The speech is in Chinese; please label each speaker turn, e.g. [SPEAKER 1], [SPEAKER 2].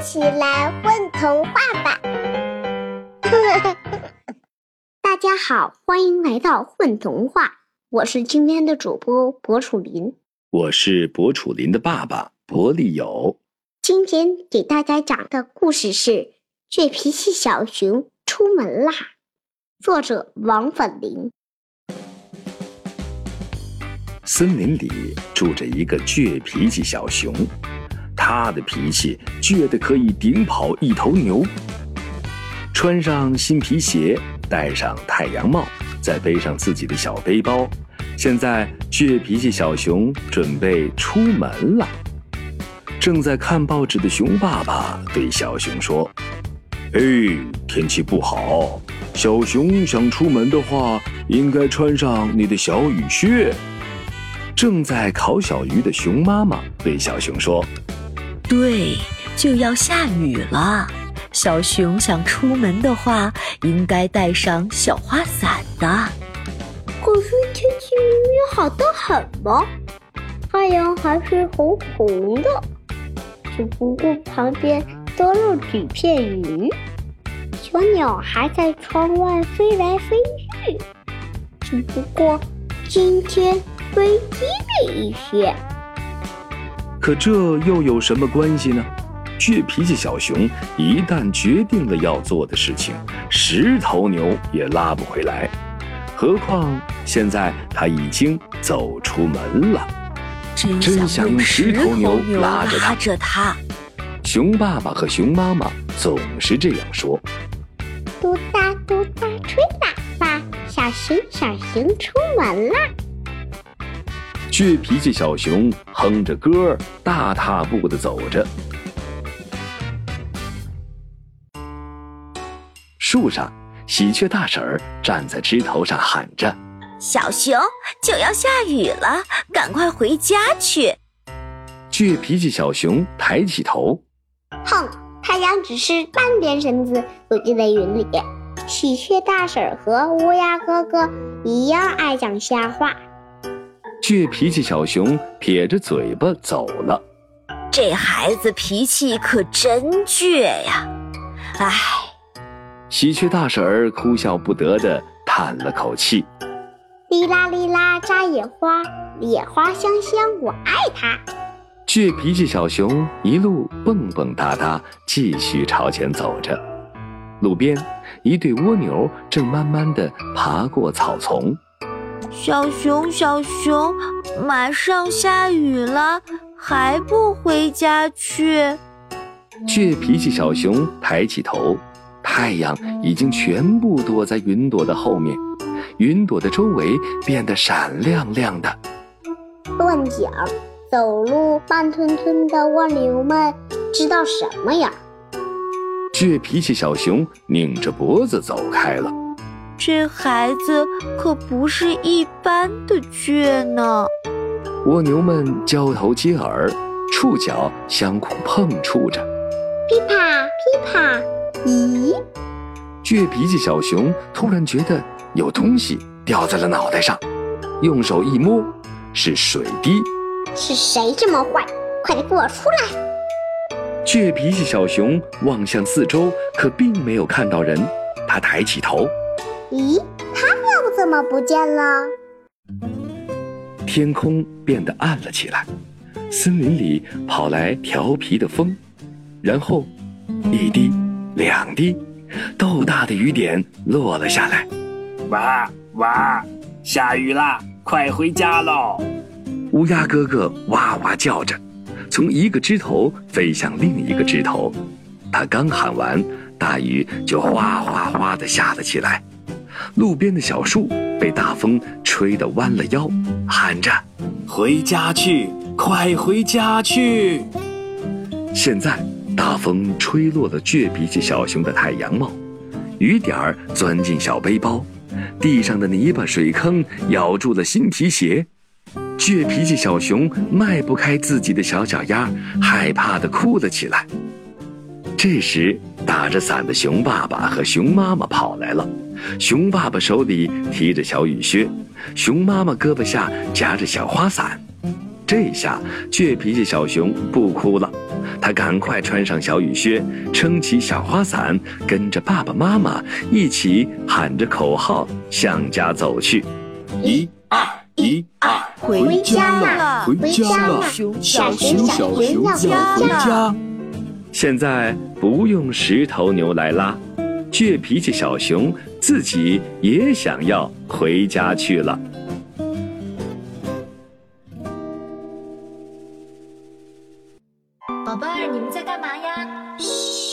[SPEAKER 1] 起来混童话吧！
[SPEAKER 2] 大家好，欢迎来到混童话，我是今天的主播博楚林，
[SPEAKER 3] 我是博楚林的爸爸博利友。
[SPEAKER 2] 今天给大家讲的故事是《倔脾气小熊出门啦》，作者王粉林。
[SPEAKER 3] 森林里住着一个倔脾气小熊，他的脾气倔得可以顶跑一头牛。穿上新皮鞋，戴上太阳帽，再背上自己的小背包，现在倔脾气小熊准备出门了。正在看报纸的熊爸爸对小熊说：“哎，天气不好，小熊想出门的话，应该穿上你的小雨靴。”正在烤小鱼的熊妈妈对小熊说：“
[SPEAKER 4] 对，就要下雨了。小熊想出门的话，应该带上小花伞的。
[SPEAKER 1] 可是天气明明好得很嘛，太阳还是红红的，只不过旁边多了几片云。小鸟还在窗外飞来飞去，只不过今天。”飞低了一些，
[SPEAKER 3] 可这又有什么关系呢？倔脾气小熊一旦决定了要做的事情，十头牛也拉不回来。何况现在他已经走出门了，
[SPEAKER 4] 真想用十头牛拉着他。
[SPEAKER 3] 熊爸爸和熊妈妈总是这样说：“
[SPEAKER 1] 嘟哒嘟哒吹喇叭，小熊小熊出门啦。”
[SPEAKER 3] 倔脾气小熊哼着歌，大踏步的走着。树上，喜鹊大婶儿站在枝头上喊着：“
[SPEAKER 4] 小熊就要下雨了，赶快回家去。”
[SPEAKER 3] 倔脾气小熊抬起头，
[SPEAKER 1] 哼，太阳只是半边身子躲进了云里。喜鹊大婶儿和乌鸦哥哥一样爱讲瞎话。
[SPEAKER 3] 倔脾气小熊撇着嘴巴走了。
[SPEAKER 4] 这孩子脾气可真倔呀！唉，
[SPEAKER 3] 喜鹊大婶儿哭笑不得的叹了口气。
[SPEAKER 1] 哩啦哩啦扎野花，野花香香我爱它。
[SPEAKER 3] 倔脾气小熊一路蹦蹦哒哒，继续朝前走着。路边，一对蜗牛正慢慢的爬过草丛。
[SPEAKER 4] 小熊，小熊，马上下雨了，还不回家去？
[SPEAKER 3] 倔脾气小熊抬起头，太阳已经全部躲在云朵的后面，云朵的周围变得闪亮亮的。
[SPEAKER 1] 乱讲！走路慢吞吞的蜗牛们知道什么呀？
[SPEAKER 3] 倔脾气小熊拧着脖子走开了。
[SPEAKER 4] 这孩子可不是一般的倔呢。
[SPEAKER 3] 蜗牛们交头接耳，触角相互碰触着。
[SPEAKER 1] 噼啪噼啪，咦？
[SPEAKER 3] 倔脾气小熊突然觉得有东西掉在了脑袋上，用手一摸，是水滴。
[SPEAKER 1] 是谁这么坏？快点给我出来！
[SPEAKER 3] 倔脾气小熊望向四周，可并没有看到人。他抬起头。
[SPEAKER 1] 咦，他又怎么不见了？
[SPEAKER 3] 天空变得暗了起来，森林里跑来调皮的风，然后一滴、两滴，豆大的雨点落了下来。
[SPEAKER 5] 哇哇，下雨啦！快回家喽！
[SPEAKER 3] 乌鸦哥哥哇哇叫着，从一个枝头飞向另一个枝头。他刚喊完，大雨就哗哗哗的下了起来。路边的小树被大风吹得弯了腰，喊着：“
[SPEAKER 5] 回家去，快回家去！”
[SPEAKER 3] 现在大风吹落了倔脾气小熊的太阳帽，雨点儿钻进小背包，地上的泥巴水坑咬住了新皮鞋，倔脾气小熊迈不开自己的小脚丫，害怕的哭了起来。这时，打着伞的熊爸爸和熊妈妈跑来了。熊爸爸手里提着小雨靴，熊妈妈胳膊下夹着小花伞。这下倔脾气小熊不哭了，他赶快穿上小雨靴，撑起小花伞，跟着爸爸妈妈一起喊着口号向家走去。
[SPEAKER 6] 一二一二，
[SPEAKER 2] 回家
[SPEAKER 6] 了，回家了，
[SPEAKER 2] 小熊
[SPEAKER 6] 小熊要回家。
[SPEAKER 3] 现在不用石头牛来拉，倔脾气小熊自己也想要回家去了。
[SPEAKER 7] 宝贝儿，你们在干嘛呀？
[SPEAKER 2] 嘘。